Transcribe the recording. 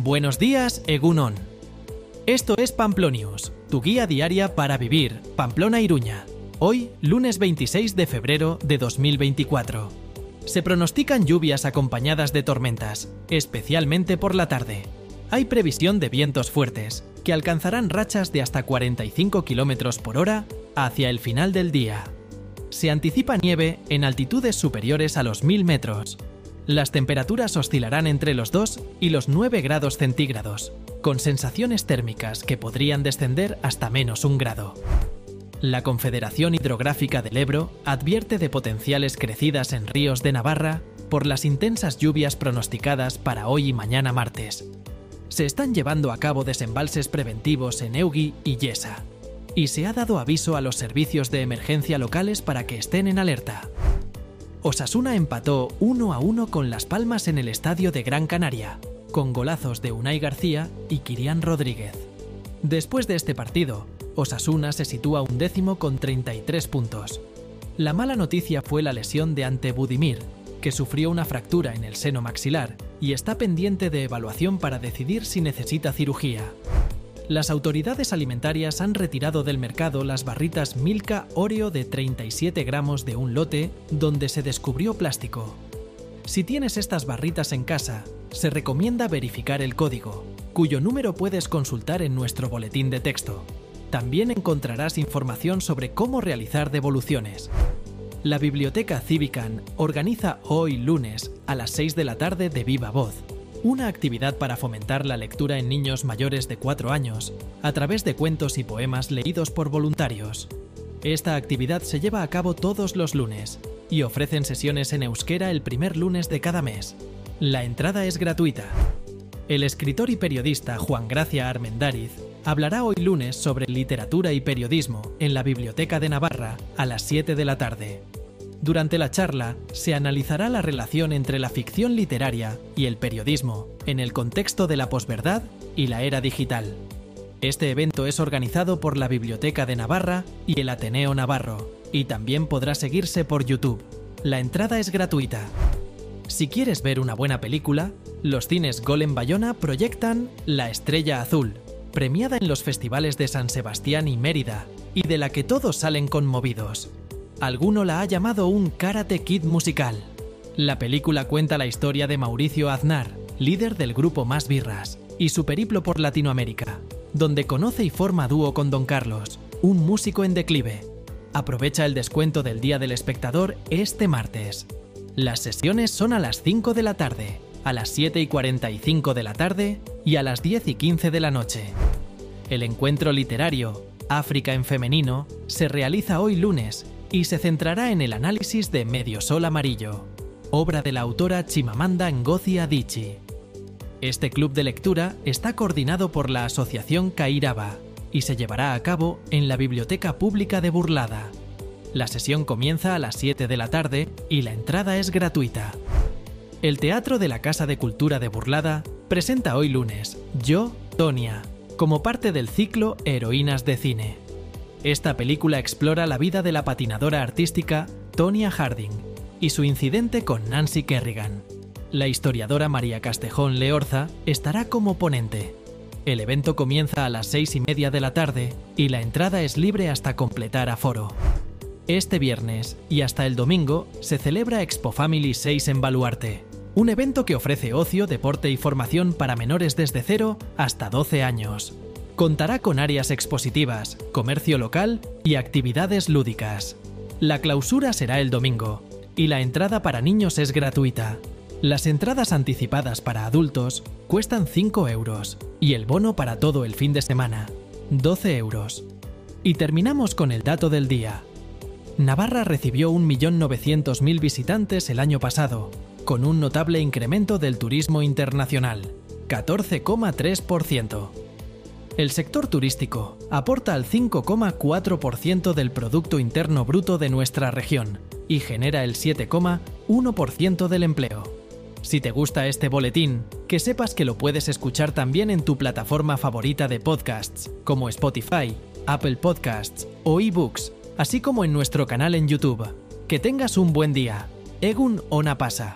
Buenos días, Egunon. Esto es Pamplonius, tu guía diaria para vivir, Pamplona-Iruña. Hoy, lunes 26 de febrero de 2024. Se pronostican lluvias acompañadas de tormentas, especialmente por la tarde. Hay previsión de vientos fuertes, que alcanzarán rachas de hasta 45 km por hora hacia el final del día. Se anticipa nieve en altitudes superiores a los 1000 metros, las temperaturas oscilarán entre los 2 y los 9 grados centígrados, con sensaciones térmicas que podrían descender hasta menos un grado. La Confederación Hidrográfica del Ebro advierte de potenciales crecidas en ríos de Navarra por las intensas lluvias pronosticadas para hoy y mañana martes. Se están llevando a cabo desembalses preventivos en Eugui y Yesa, y se ha dado aviso a los servicios de emergencia locales para que estén en alerta. Osasuna empató 1 a 1 con Las Palmas en el estadio de Gran Canaria, con golazos de Unai García y Kirián Rodríguez. Después de este partido, Osasuna se sitúa un décimo con 33 puntos. La mala noticia fue la lesión de Ante Budimir, que sufrió una fractura en el seno maxilar y está pendiente de evaluación para decidir si necesita cirugía las autoridades alimentarias han retirado del mercado las barritas Milka Oreo de 37 gramos de un lote donde se descubrió plástico. Si tienes estas barritas en casa, se recomienda verificar el código, cuyo número puedes consultar en nuestro boletín de texto. También encontrarás información sobre cómo realizar devoluciones. La Biblioteca Civican organiza hoy lunes a las 6 de la tarde de viva voz una actividad para fomentar la lectura en niños mayores de 4 años, a través de cuentos y poemas leídos por voluntarios. Esta actividad se lleva a cabo todos los lunes y ofrecen sesiones en euskera el primer lunes de cada mes. La entrada es gratuita. El escritor y periodista Juan Gracia Armendáriz hablará hoy lunes sobre literatura y periodismo en la Biblioteca de Navarra a las 7 de la tarde. Durante la charla se analizará la relación entre la ficción literaria y el periodismo en el contexto de la posverdad y la era digital. Este evento es organizado por la Biblioteca de Navarra y el Ateneo Navarro, y también podrá seguirse por YouTube. La entrada es gratuita. Si quieres ver una buena película, los cines Golem Bayona proyectan La Estrella Azul, premiada en los festivales de San Sebastián y Mérida, y de la que todos salen conmovidos. Alguno la ha llamado un Karate Kid musical. La película cuenta la historia de Mauricio Aznar, líder del grupo Más Birras, y su periplo por Latinoamérica, donde conoce y forma dúo con Don Carlos, un músico en declive. Aprovecha el descuento del Día del Espectador este martes. Las sesiones son a las 5 de la tarde, a las 7 y 45 de la tarde y a las 10 y 15 de la noche. El encuentro literario, África en Femenino, se realiza hoy lunes y se centrará en el análisis de Medio Sol Amarillo, obra de la autora Chimamanda Ngozi Adichie. Este club de lectura está coordinado por la Asociación Cairaba y se llevará a cabo en la Biblioteca Pública de Burlada. La sesión comienza a las 7 de la tarde y la entrada es gratuita. El Teatro de la Casa de Cultura de Burlada presenta hoy lunes Yo, Tonia, como parte del ciclo Heroínas de Cine. Esta película explora la vida de la patinadora artística Tonya Harding y su incidente con Nancy Kerrigan. La historiadora María Castejón Leorza estará como ponente. El evento comienza a las seis y media de la tarde y la entrada es libre hasta completar aforo. Este viernes y hasta el domingo se celebra Expo Family 6 en Baluarte, un evento que ofrece ocio, deporte y formación para menores desde 0 hasta 12 años. Contará con áreas expositivas, comercio local y actividades lúdicas. La clausura será el domingo y la entrada para niños es gratuita. Las entradas anticipadas para adultos cuestan 5 euros y el bono para todo el fin de semana, 12 euros. Y terminamos con el dato del día. Navarra recibió 1.900.000 visitantes el año pasado, con un notable incremento del turismo internacional, 14,3%. El sector turístico aporta al 5,4% del Producto Interno Bruto de nuestra región y genera el 7,1% del empleo. Si te gusta este boletín, que sepas que lo puedes escuchar también en tu plataforma favorita de podcasts, como Spotify, Apple Podcasts o eBooks, así como en nuestro canal en YouTube. Que tengas un buen día. Egun Ona pasa.